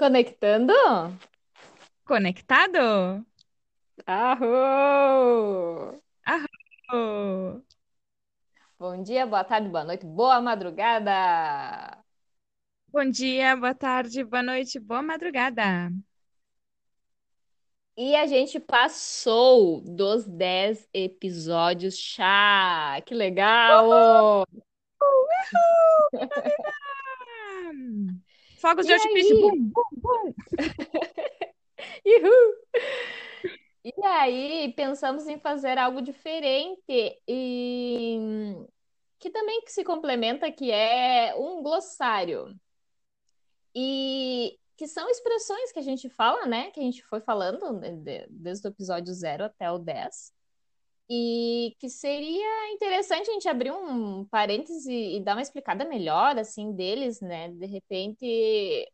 Conectando? Conectado? Arro! Arro! Bom dia, boa tarde, boa noite, boa madrugada! Bom dia, boa tarde, boa noite, boa madrugada. E a gente passou dos 10 episódios chá! Que legal! Uhul! Fogos E de artifício, bum, bum, bum. E aí, pensamos em fazer algo diferente e que também que se complementa, que é um glossário. E que são expressões que a gente fala, né? Que a gente foi falando de- desde o episódio 0 até o 10. E que seria interessante a gente abrir um parêntese e dar uma explicada melhor, assim, deles, né? De repente,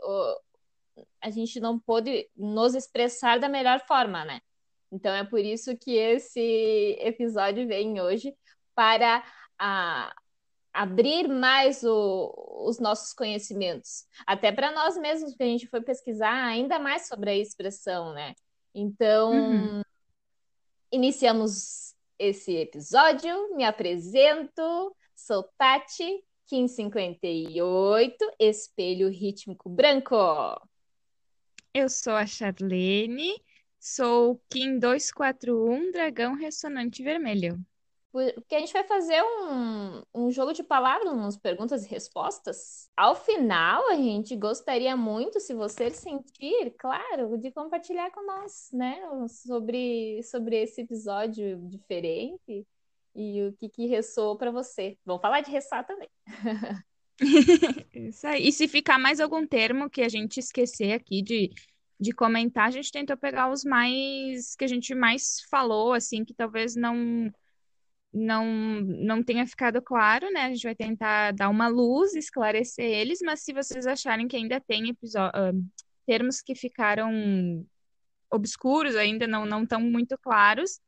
a gente não pôde nos expressar da melhor forma, né? Então é por isso que esse episódio vem hoje para a, abrir mais o- os nossos conhecimentos, até para nós mesmos, porque a gente foi pesquisar ainda mais sobre a expressão, né? Uhum. Então, iniciamos esse episódio. Me apresento, sou Tati, Kim 58, espelho rítmico branco. Eu sou a Charlene, sou Kim 241, dragão ressonante vermelho. Porque a gente vai fazer um, um jogo de palavras, umas perguntas e respostas. Ao final, a gente gostaria muito, se você sentir, claro, de compartilhar com nós, né, sobre, sobre esse episódio diferente e o que, que ressoou para você. Vamos falar de ressoar também. Isso aí. E se ficar mais algum termo que a gente esquecer aqui de, de comentar, a gente tentou pegar os mais que a gente mais falou, assim, que talvez não não não tenha ficado claro, né? A gente vai tentar dar uma luz, esclarecer eles, mas se vocês acharem que ainda tem episódio, termos que ficaram obscuros, ainda não não muito claros,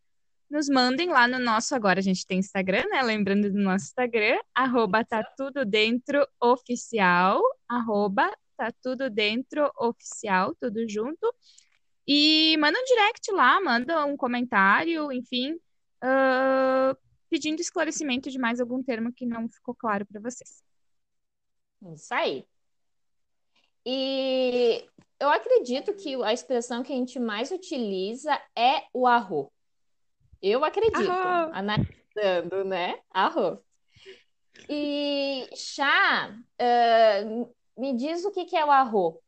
nos mandem lá no nosso, agora a gente tem Instagram, né? Lembrando do nosso Instagram, arroba tá tudo dentro oficial, arroba tá tudo dentro oficial, tudo junto. E manda um direct lá, manda um comentário, enfim, uh, pedindo esclarecimento de mais algum termo que não ficou claro para vocês. Isso aí. E eu acredito que a expressão que a gente mais utiliza é o arro. Eu acredito, Arro! analisando, né? Arro. E chá, uh, me diz o que, que é o arro.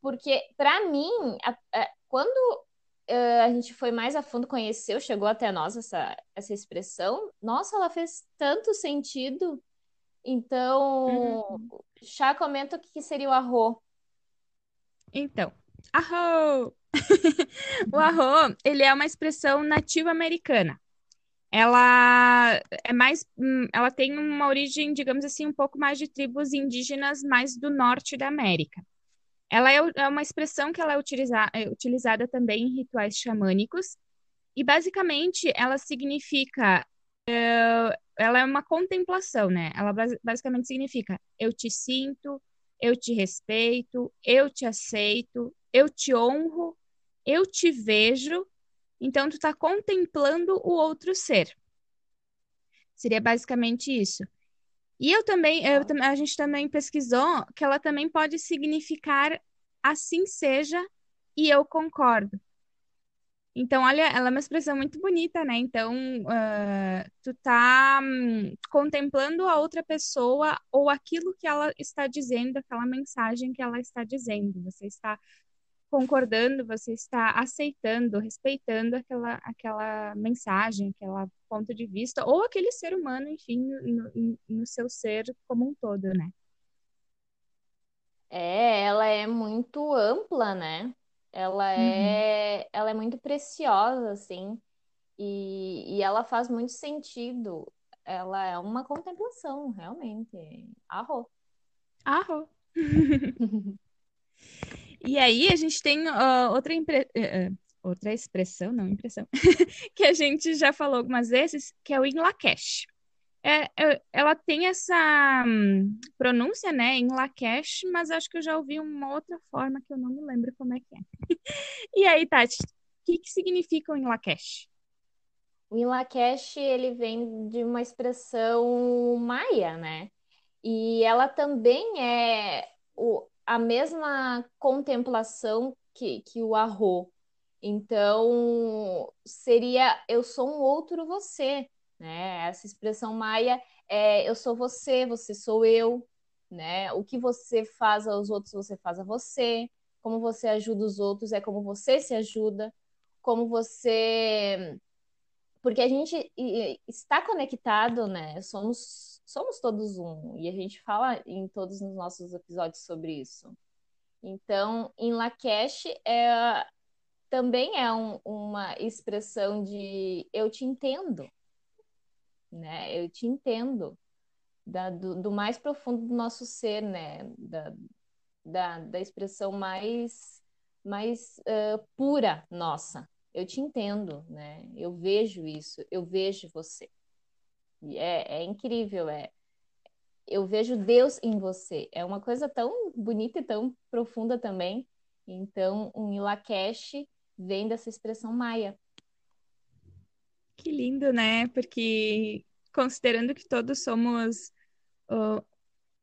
Porque, para mim, a, a, quando uh, a gente foi mais a fundo, conheceu, chegou até nós essa, essa expressão, nossa, ela fez tanto sentido. Então, Uhum. chá comenta o que, seria o arro. Então, arro! O arro, ele é uma expressão nativa americana. Ela é mais, hum, ela tem uma origem, digamos assim, um pouco mais de tribos indígenas mais do norte da América. Ela é, é uma expressão que ela é, utiliza, é utilizada também em rituais xamânicos e basicamente ela significa, é, ela é uma contemplação, né? Ela basicamente significa eu te sinto, eu te respeito, eu te aceito, eu te honro, eu te vejo. Então, tu está contemplando o outro ser. Seria basicamente isso. E eu também, eu, a gente também pesquisou que ela também pode significar assim seja e eu concordo. Então, olha, ela é uma expressão muito bonita, né? Então, uh, tu tá um, contemplando a outra pessoa ou aquilo que ela está dizendo, aquela mensagem que ela está dizendo. Você está concordando, você está aceitando, respeitando aquela, aquela mensagem, aquele ponto de vista, ou aquele ser humano, enfim, no, no seu ser como um todo, né? É, ela é muito ampla, né? Ela é, uhum. ela é muito preciosa, assim, e, e ela faz muito sentido. Ela é uma contemplação, realmente. Arro. Arro. E aí a gente tem uh, outra, impre... uh, outra expressão, não impressão, que a gente já falou algumas vezes, que é o in Lakesh. É, é- ela tem essa hum, pronúncia, né, em Lakesh, mas acho que eu já ouvi uma outra forma que eu não me lembro como é que é. E aí, Tati, o que que significa o em Lakesh? O em Lakesh, ele vem de uma expressão maia, né? E ela também é o, a mesma contemplação que, que o arro. Então, seria eu sou um outro você, né? Essa expressão maia é eu sou você, você sou eu, né? O que você faz aos outros, você faz a você. Como você ajuda os outros é como você se ajuda. Como você porque a gente está conectado, né? Somos, somos todos um. E a gente fala em todos os nossos episódios sobre isso. Então, em Lakesh é, também é um, uma expressão de eu te entendo, né? Eu te entendo. Da, do, do, mais profundo do nosso ser, né? Da, da, da expressão mais, mais uh, pura nossa eu te entendo, né? Eu vejo isso, eu vejo você. É, é incrível, é. Eu vejo Deus em você. É uma coisa tão bonita e tão profunda também. Então, um Ilakesh vem dessa expressão maia. Que lindo, né? Porque considerando que todos somos uh,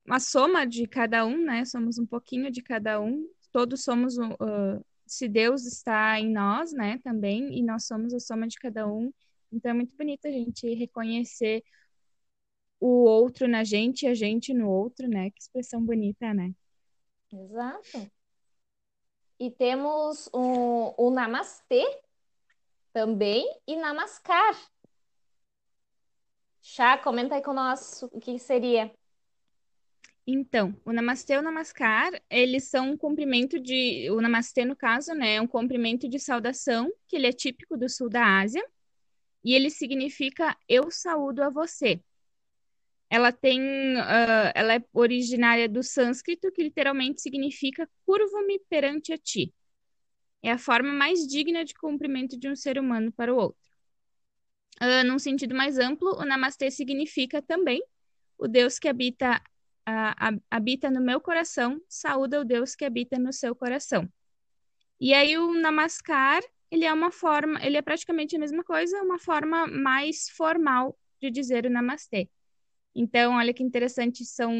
uma soma de cada um, né? Somos um pouquinho de cada um. Todos somos uh, se Deus está em nós, né, também, e nós somos a soma de cada um. Então é muito bonito a gente reconhecer o outro na gente e a gente no outro, né? Que expressão bonita, né? Exato. E temos o, o namastê também e namaskar. Chá, comenta aí com nós o que seria. Então, o Namastê e o Namaskar, eles são um cumprimento de. O Namastê, no caso, né, é um cumprimento de saudação, que ele é típico do sul da Ásia, e ele significa eu saúdo a você. Ela tem. Uh, ela é originária do sânscrito, que literalmente significa curvo-me perante a ti. É a forma mais digna de cumprimento de um ser humano para o outro. Uh, num sentido mais amplo, o Namastê significa também o Deus que habita habita no meu coração, saúda o Deus que habita no seu coração. E aí o namaskar, ele é uma forma, ele é praticamente a mesma coisa, uma forma mais formal de dizer o namastê. Então, olha que interessante, são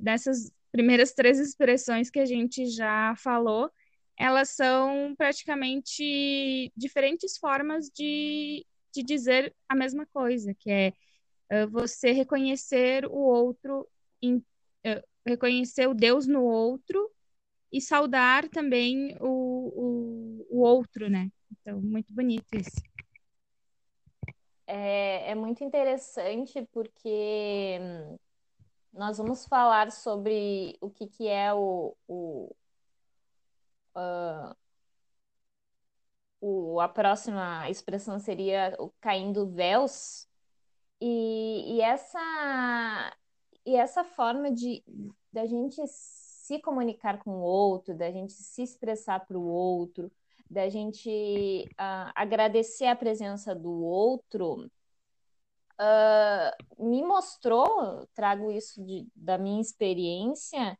dessas primeiras três expressões que a gente já falou, elas são praticamente diferentes formas de, de dizer a mesma coisa, que é você reconhecer o outro reconhecer o Deus no outro e saudar também o, o, o outro, né? Então, muito bonito isso. É, é muito interessante porque nós vamos falar sobre o que, que é o, o, uh, o, a próxima expressão seria o caindo véus. E, e essa e essa forma de da gente se comunicar com o outro, da gente se expressar para o outro, da gente uh, agradecer a presença do outro, uh, me mostrou, trago isso de, da minha experiência,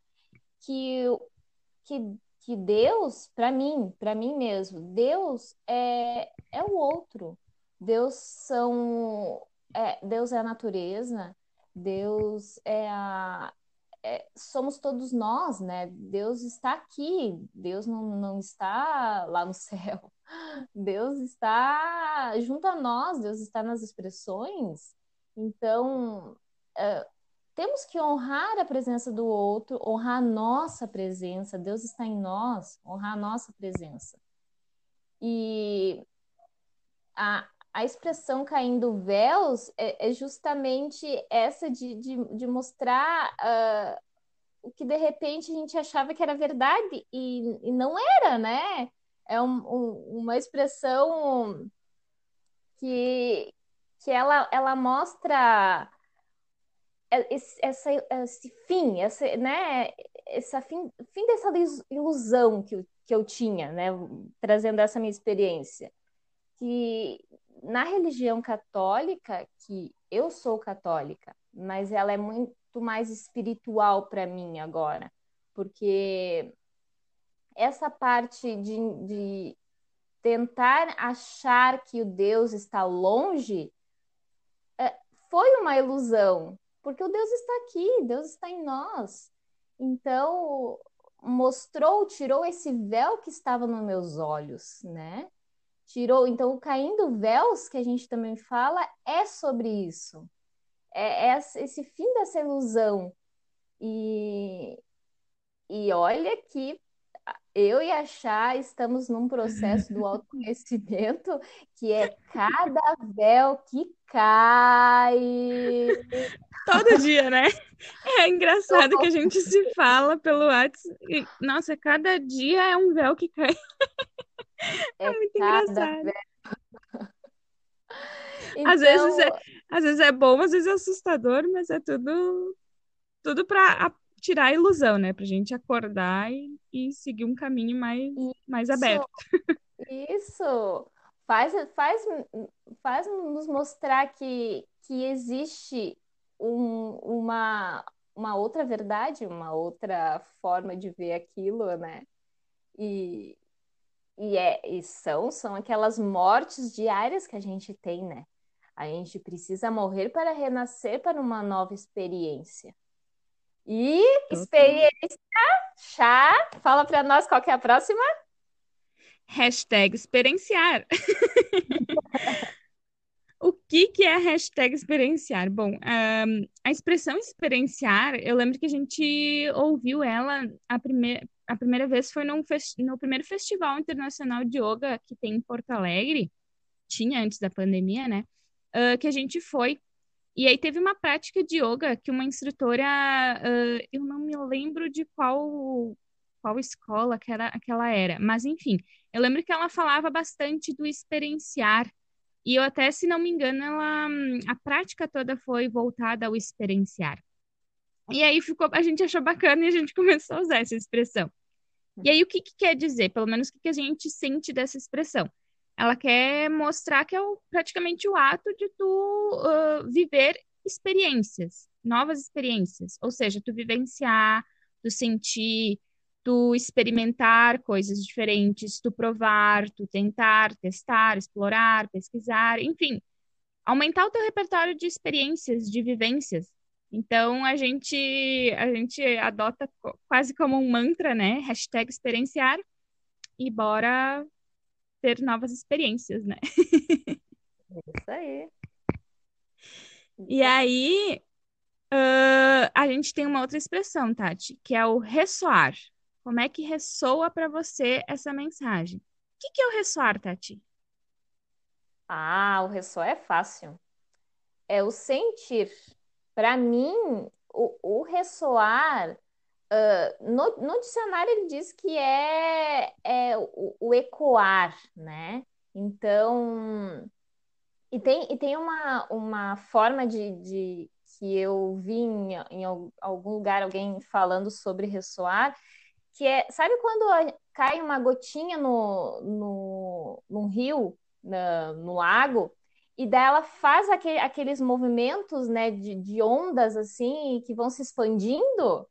que, que, que Deus, para mim, para mim mesmo, Deus é, é o outro. Deus são é, Deus é a natureza, Deus é a. É, somos todos nós, né? Deus está aqui, Deus não, não está lá no céu. Deus está junto a nós, Deus está nas expressões. Então, é, temos que honrar a presença do outro, honrar a nossa presença. Deus está em nós, honrar a nossa presença. E a, a expressão caindo véus é, é justamente essa de, de, de mostrar uh, o que de repente a gente achava que era verdade e, e não era, né? É um, um, uma expressão que, que ela, ela mostra esse, essa, esse fim, esse, né, esse fim, fim dessa ilusão que que eu tinha, né, trazendo essa minha experiência, que na religião católica, que eu sou católica, mas ela é muito mais espiritual para mim agora, porque essa parte de, de tentar achar que o Deus está longe é, foi uma ilusão, porque o Deus está aqui, Deus está em nós. Então, mostrou, tirou esse véu que estava nos meus olhos, né? Tirou, então, o caindo véus que a gente também fala é sobre isso. É, é esse fim dessa ilusão. E, e olha que eu e a Chá estamos num processo do autoconhecimento que é cada véu que cai. Todo dia, né? É engraçado que a gente se fala pelo WhatsApp. Nossa, cada dia é um véu que cai. É, é muito engraçado. Então... Às, vezes é, às vezes é bom, às vezes é assustador, mas é tudo, tudo para tirar a ilusão, né? Pra gente acordar e, e seguir um caminho mais, mais aberto. Isso! Faz, faz, faz nos mostrar que, que existe um, uma, uma outra verdade, uma outra forma de ver aquilo, né? E, e, é, e são, são aquelas mortes diárias que a gente tem, né? A gente precisa morrer para renascer para uma nova experiência. E experiência chá. Fala para nós qual é a próxima. Hashtag experienciar. o que, que é hashtag experienciar? Bom, um, a expressão experienciar, eu lembro que a gente ouviu ela a primeira, a primeira vez foi no primeiro Festival Internacional de Yoga que tem em Porto Alegre, tinha antes da pandemia, né? Uh, que a gente foi e aí teve uma prática de yoga que uma instrutora, uh, eu não me lembro de qual qual escola que era, que ela era, mas enfim, eu lembro que ela falava bastante do experienciar. E eu até, se não me engano, ela, a prática toda foi voltada ao experienciar. E aí ficou, a gente achou bacana e a gente começou a usar essa expressão. E aí o que, que quer dizer? Pelo menos o que, que a gente sente dessa expressão? Ela quer mostrar que é o, praticamente o ato de tu uh, viver experiências, novas experiências. Ou seja, tu vivenciar, tu sentir, tu experimentar coisas diferentes, tu provar, tu tentar, testar, explorar, pesquisar, enfim, aumentar o teu repertório de experiências, de vivências. Então a gente a gente adota quase como um mantra, né? Hashtag experienciar e bora ter novas experiências, né? Isso aí. E aí, uh, a gente tem uma outra expressão, Tati, que é o ressoar. Como é que ressoa para você essa mensagem? O que, que é o ressoar, Tati? Ah, o ressoar é fácil. É o sentir. Para mim, o, o ressoar Uh, no, no, dicionário ele diz que é, é o, o, ecoar, né? Então, e tem, e tem uma, uma forma de, de que eu vi em, em, algum lugar alguém falando sobre ressoar, que é, sabe quando cai uma gotinha no, no, num rio, na, no lago, e daí ela faz aquele, aqueles movimentos, né, de, de ondas, assim, que vão se expandindo?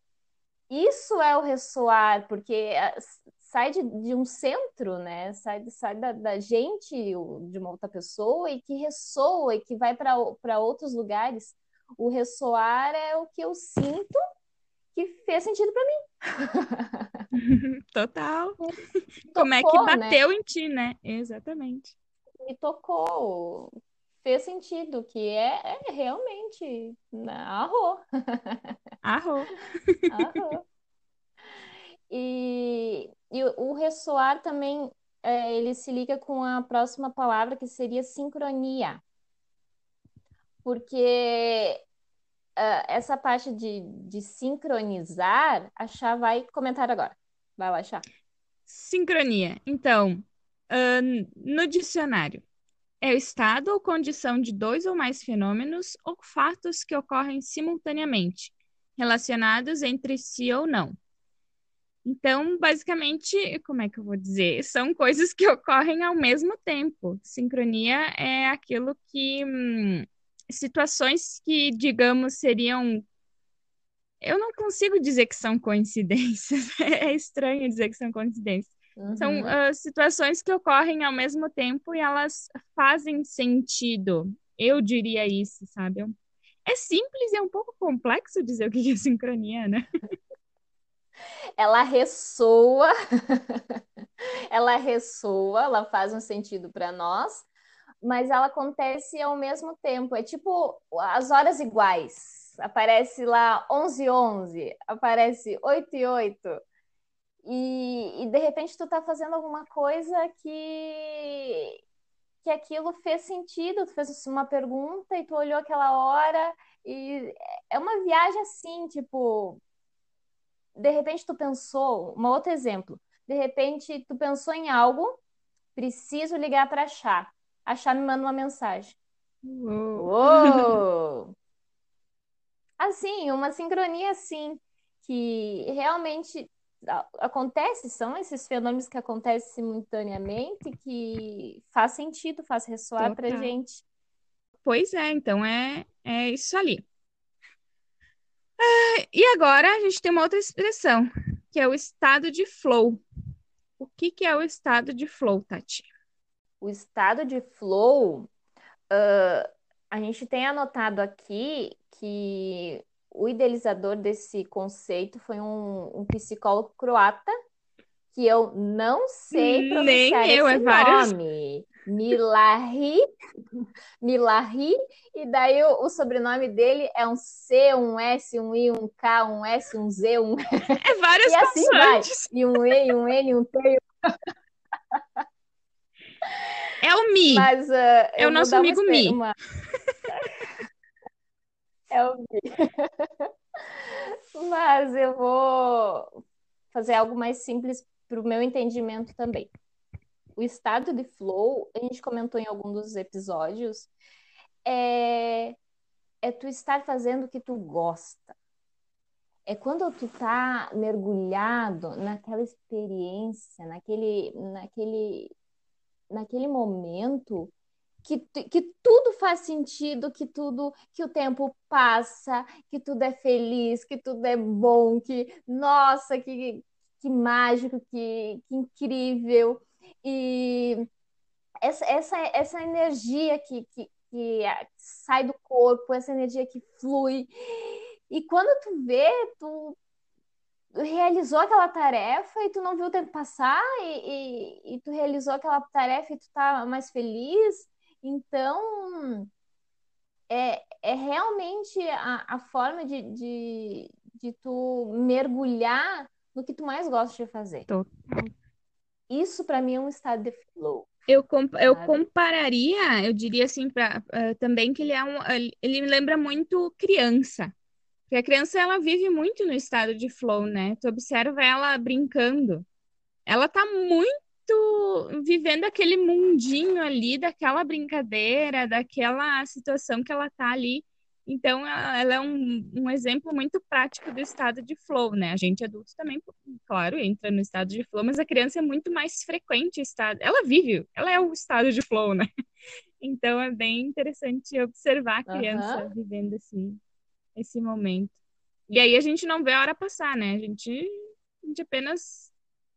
isso é o ressoar, porque eh, sai de, de um centro, né? Sai, sai da, da, gente, de uma outra pessoa, e que ressoa e que vai para outros lugares. O ressoar é o que eu sinto que fez sentido para mim. Total. Tocou, Como é que né? bateu né? em ti, né? Exatamente. Me tocou. Fez sentido, que é, é realmente né? arro. Arro. Arro. E, e o ressoar também, é, ele se liga com a próxima palavra, que seria sincronia. Porque uh, essa parte de, de sincronizar, a Chá vai comentar agora. Vai lá, Chá. Sincronia. Então, uh, no dicionário, é o estado ou condição de dois ou mais fenômenos ou fatos que ocorrem simultaneamente, relacionados entre si ou não. Então, basicamente, como é que eu vou dizer? São coisas que ocorrem ao mesmo tempo. Sincronia é aquilo que hum, situações que, digamos, seriam. Eu não consigo dizer que são coincidências. É estranho dizer que são coincidências. Uhum. São uh, situações que ocorrem ao mesmo tempo e elas fazem sentido. Eu diria isso, sabe? É simples e é um pouco complexo dizer o que é sincronia, né? Ela ressoa, ela ressoa, ela faz um sentido para nós, mas ela acontece ao mesmo tempo. É tipo as horas iguais. Aparece lá 11 e 11, aparece 8 e 8. E, e de repente tu tá fazendo alguma coisa que que aquilo fez sentido, tu fez uma pergunta e tu olhou aquela hora e é uma viagem assim, tipo, de repente tu pensou, um outro exemplo, de repente tu pensou em algo, preciso ligar para a Chá. A Chá me manda uma mensagem. Uou! Uou! Assim, uma sincronia assim, que realmente acontece, são esses fenômenos que acontecem simultaneamente que faz sentido, faz ressoar para gente. Pois é, então é, é isso ali. Ah, e agora a gente tem uma outra expressão, que é o estado de flow. O que, que é o estado de flow, Tati? O estado de flow, uh, a gente tem anotado aqui que o idealizador desse conceito foi um, um psicólogo croata, que eu não sei pronunciar Nem eu, esse é vários... nome. Milahi, Milahi, e daí o, o, sobrenome dele é um C, um S, um I, um K, um S, um Z, um... É várias e assim vai. E um E, um N, um T... É o Mi. Mas, uh, é o nosso amigo Mi. Uma... É o Mi. Mas eu vou fazer algo mais simples para o meu entendimento também. O estado de flow, a gente comentou em algum dos episódios, é, é tu estar fazendo o que tu gosta. É quando tu tá mergulhado naquela experiência, naquele, naquele, naquele momento que, que tudo faz sentido, que tudo, que o tempo passa, que tudo é feliz, que tudo é bom, que nossa, que, que mágico, que, que incrível. E essa, essa, essa energia que, que, que sai do corpo, essa energia que flui. E quando tu vê, tu realizou aquela tarefa e tu não viu o tempo passar e, e, e tu realizou aquela tarefa e tu tá mais feliz então, é, é realmente a, a forma de, de, de tu mergulhar no que tu mais gosta de fazer. Total. Isso para mim é um estado de flow. Eu, comp eu compararia, eu diria assim, pra, uh, também que ele é um. Ele me lembra muito criança. Porque a criança ela vive muito no estado de flow, né? Tu observa ela brincando. Ela tá muito vivendo aquele mundinho ali, daquela brincadeira, daquela situação que ela tá ali. Então, ela é um, um exemplo muito prático do estado de flow, né? A gente adulto também, claro, entra no estado de flow, mas a criança é muito mais frequente estado. Ela vive, ela é o estado de flow, né? Então, é bem interessante observar a criança uhum. vivendo esse, esse momento. E aí a gente não vê a hora passar, né? A gente, a gente apenas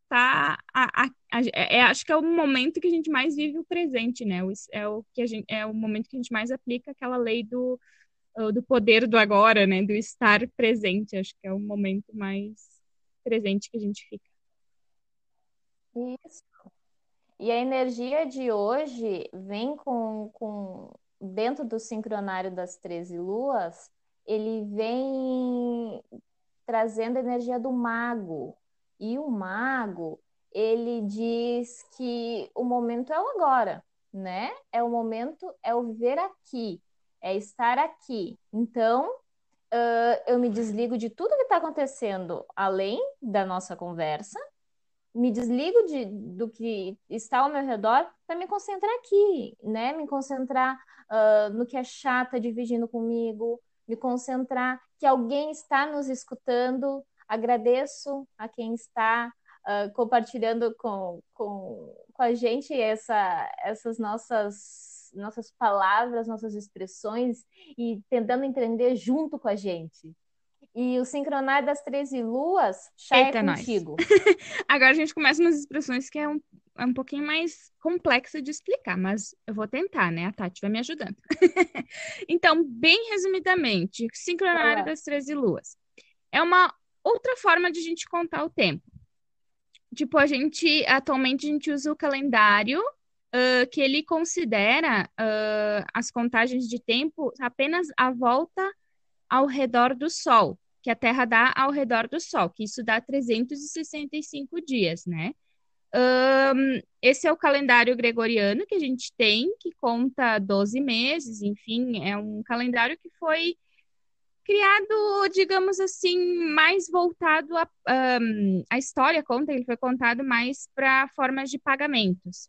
tá a, a, é, acho que é o momento que a gente mais vive o presente, né? É o que a gente é o momento que a gente mais aplica aquela lei do do poder do agora, né? Do estar presente. Acho que é o momento mais presente que a gente fica. Isso. E a energia de hoje vem com, com dentro do sincronário das 13 luas, ele vem trazendo a energia do mago, e o mago, ele diz que o momento é o agora, né? É o momento, é o ver aqui, é estar aqui. Então, uh, eu me desligo de tudo que está acontecendo além da nossa conversa, me desligo de, do que está ao meu redor para me concentrar aqui, né? Me concentrar uh, no que a chata dividindo comigo, me concentrar que alguém está nos escutando, Agradeço a quem está uh, compartilhando com, com, com a gente essa, essas nossas nossas palavras, nossas expressões e tentando entender junto com a gente. E o sincronar das 13 luas já é Eita, é contigo. Agora a gente começa umas expressões que é um, é um pouquinho mais complexa de explicar, mas eu vou tentar, né? A Tati vai me ajudando. então, bem resumidamente, sincronário das 13 luas é uma outra forma de a gente contar o tempo. Tipo, a gente, atualmente, a gente usa o calendário uh, que ele considera uh, as contagens de tempo apenas a volta ao redor do Sol que a Terra dá ao redor do Sol, que isso dá 365 dias, né? Um, esse é o calendário gregoriano que a gente tem, que conta 12 meses, enfim, é um calendário que foi criado, digamos assim, mais voltado a. Um, a história conta, ele foi contado mais para formas de pagamentos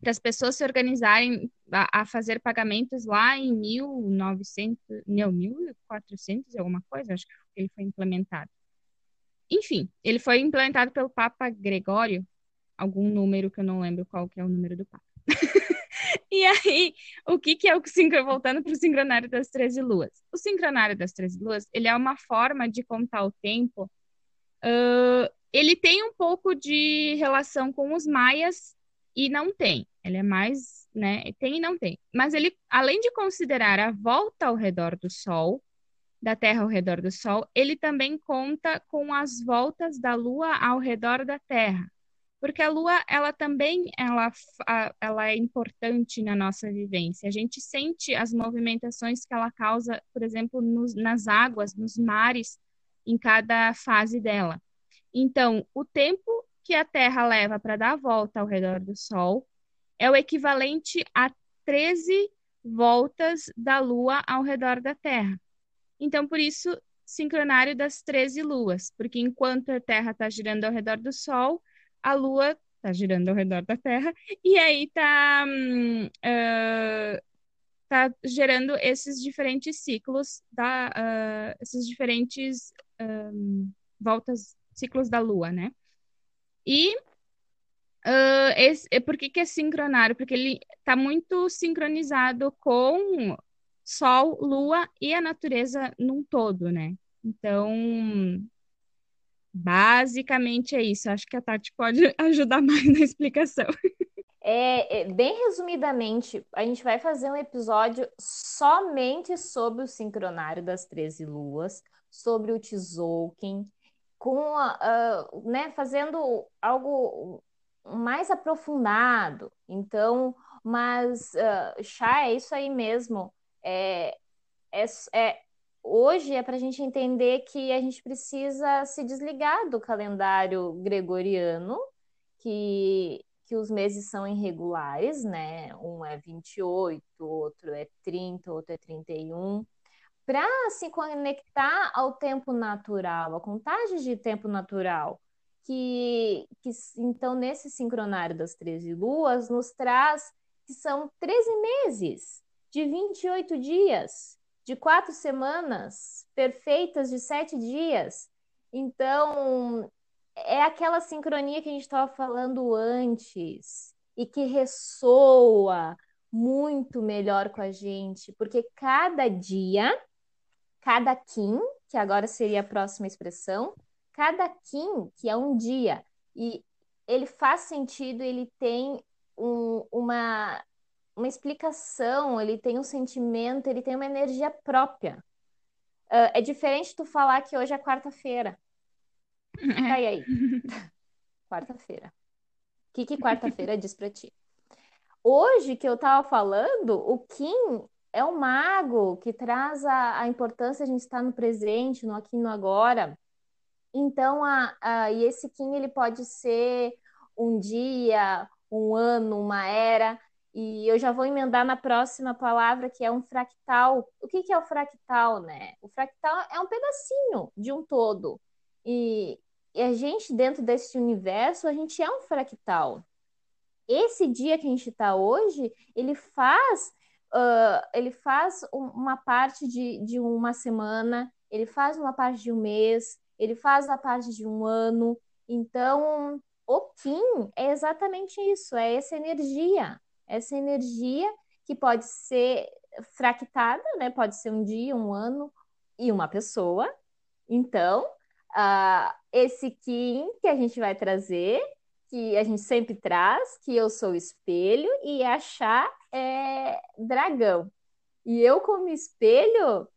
para as pessoas se organizarem a, a, fazer pagamentos lá em 1900, não, 1400 alguma coisa, acho que ele foi implementado. Enfim, ele foi implementado pelo Papa Gregório, algum número que eu não lembro qual que é o número do Papa. e aí, o que, que é o sincro, voltando para o sincronário das 13 luas? O sincronário das 13 luas, ele é uma forma de contar o tempo. Uh, ele tem um pouco de relação com os maias e não tem. Ele é mais, né? Tem e não tem. Mas ele, além de considerar a volta ao redor do Sol, da Terra ao redor do Sol, ele também conta com as voltas da Lua ao redor da Terra. Porque a Lua, ela também ela, ela é importante na nossa vivência. A gente sente as movimentações que ela causa, por exemplo, nos, nas águas, nos mares, em cada fase dela. Então, o tempo que a Terra leva para dar a volta ao redor do Sol é o equivalente a 13 voltas da Lua ao redor da Terra. Então, por isso, sincronário das 13 luas, porque enquanto a Terra está girando ao redor do Sol, a Lua está girando ao redor da Terra, e aí está hum, uh, tá gerando esses diferentes ciclos, da, uh, esses diferentes um, voltas, ciclos da Lua, né? E uh, esse, por que, que é sincronário? Porque ele está muito sincronizado com Sol, Lua e a natureza num todo, né? Então, basicamente é isso. Acho que a Tati pode ajudar mais na explicação. É, é, bem resumidamente, a gente vai fazer um episódio somente sobre o sincronário das 13 luas, sobre o Tzolk'in, com a, né, fazendo algo mais aprofundado. Então, mas uh, chá é isso aí mesmo. É, é, é hoje é para a gente entender que a gente precisa se desligar do calendário gregoriano, que, que os meses são irregulares, né? Um é 28, outro é 30, outro é 31 para se conectar ao tempo natural, a contagem de tempo natural, que, que então nesse sincronário das 13 luas nos traz que são 13 meses de 28 dias, de quatro semanas perfeitas de sete dias. Então, é aquela sincronia que a gente estava falando antes e que ressoa muito melhor com a gente, porque cada dia cada Kim, que agora seria a próxima expressão, cada Kim, que é um dia, e ele faz sentido, ele tem um, uma, uma explicação, ele tem um sentimento, ele tem uma energia própria. Uh, é diferente tu falar que hoje é quarta-feira. Aí, aí. quarta-feira. O que, que quarta-feira diz pra ti? Hoje que eu tava falando, o Kim é o mago que traz a, a importância de a gente estar no presente, no aqui e no agora. Então, a, a, e esse Kim ele pode ser um dia, um ano, uma era. E eu já vou emendar na próxima palavra, que é um fractal. O que, que é o fractal, né? O fractal é um pedacinho de um todo. E, e a gente, dentro desse universo, a gente é um fractal. Esse dia que a gente está hoje, ele faz uh, ele faz uma parte de, de uma semana, ele faz uma parte de um mês, ele faz a parte de um ano. Então, o Kim é exatamente isso, é essa energia, essa energia que pode ser fractada, né? Pode ser um dia, um ano e uma pessoa. Então, uh, esse Kim que a gente vai trazer, que a gente sempre traz, que eu sou espelho e a Chá é dragão. E eu, como espelho,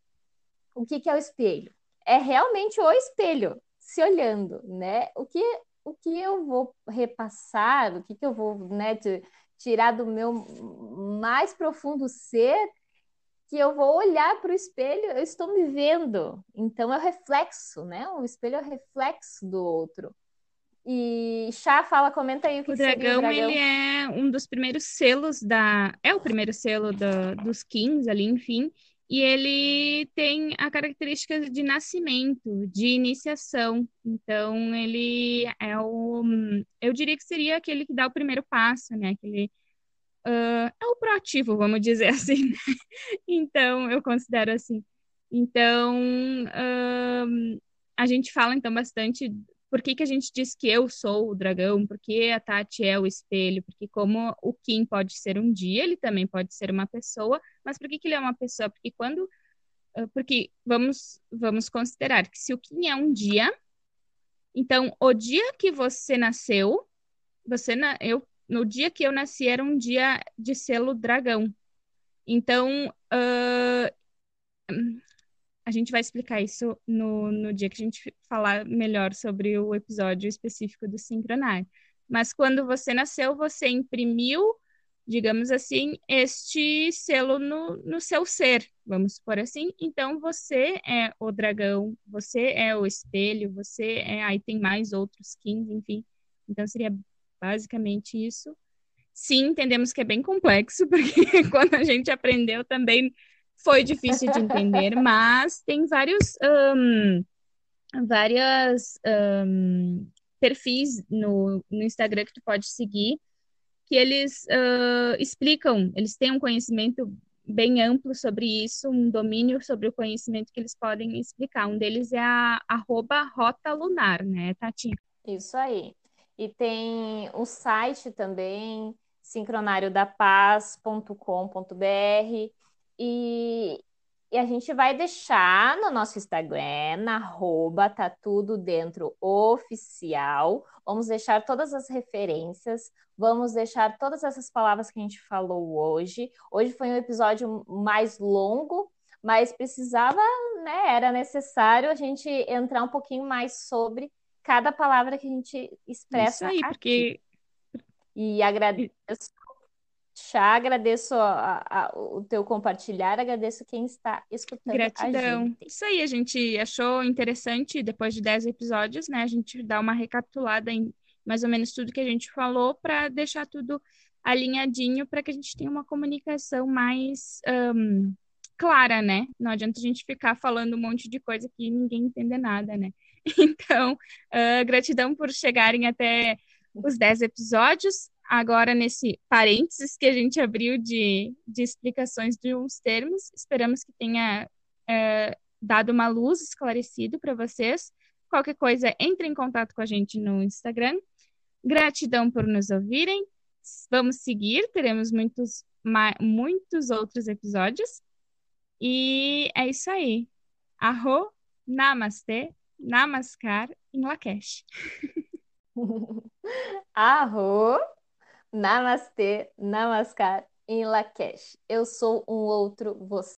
o que, que é o espelho? É realmente o espelho, se olhando, né? O que, o que eu vou repassar, o que, que eu vou né, tirar do meu mais profundo ser, que eu vou olhar para o espelho, eu estou me vendo. Então é o reflexo, né? O espelho é o reflexo do outro. E Chá, fala, comenta aí o que, o que dragão, o dragão. ele é um dos primeiros selos da. É o primeiro selo da, dos Kings ali, enfim. E ele tem a característica de nascimento, de iniciação. Então, ele é o. Eu diria que seria aquele que dá o primeiro passo, né? Aquele. Uh, é o proativo, vamos dizer assim. Né? Então, eu considero assim. Então, uh, a gente fala então bastante por que, que a gente diz que eu sou o dragão, por que a Tati é o espelho, porque como o Kim pode ser um dia, ele também pode ser uma pessoa, mas por que, que ele é uma pessoa? Porque quando. Porque vamos, vamos considerar que se o Kim é um dia, então o dia que você nasceu, você na, eu, no dia que eu nasci era um dia de selo dragão. Então, uh, a gente vai explicar isso no, no dia que a gente falar melhor sobre o episódio específico do sincronar. Mas quando você nasceu, você imprimiu, digamos assim, este selo no, no seu ser, vamos por assim. Então você é o dragão, você é o espelho, você é. Aí tem mais outros skins, enfim. Então seria basicamente isso. Sim, entendemos que é bem complexo, porque quando a gente aprendeu também foi difícil de entender, mas tem vários um, várias um, perfis no, no Instagram que tu pode seguir que eles uh, explicam, eles têm um conhecimento bem amplo sobre isso, um domínio sobre o conhecimento que eles podem explicar. Um deles é a arroba Rota Lunar, né, Tati? Isso aí. E tem o site também, sincronariodapaz.com.br, e, e a gente vai deixar no nosso Instagram, na arroba, tá tudo dentro oficial. Vamos deixar todas as referências, vamos deixar todas essas palavras que a gente falou hoje. Hoje foi um episódio mais longo, mas precisava, né? Era necessário a gente entrar um pouquinho mais sobre cada palavra que a gente expressa. Isso aí, aqui. porque. E agradeço Chá, agradeço a, a, o teu compartilhar, agradeço quem está escutando Gratidão. a gente. Isso aí, a gente achou interessante, depois de 10 episódios, né, a gente dar uma recapitulada em mais ou menos tudo que a gente falou para deixar tudo alinhadinho para que a gente tenha uma comunicação mais um, clara, né? Não adianta a gente ficar falando um monte de coisa que ninguém entende nada, né? Então, uh, gratidão por chegarem até os 10 episódios agora nesse parênteses que a gente abriu de, de explicações de uns termos. Esperamos que tenha é, dado uma luz esclarecido para vocês. Qualquer coisa, entre em contato com a gente no Instagram. Gratidão por nos ouvirem. Vamos seguir, teremos muitos, muitos outros episódios. E é isso aí. Arro, namastê, namaskar em Lakesh. Arro. Namastê, Namaskar em Lakesh. Eu sou um outro você.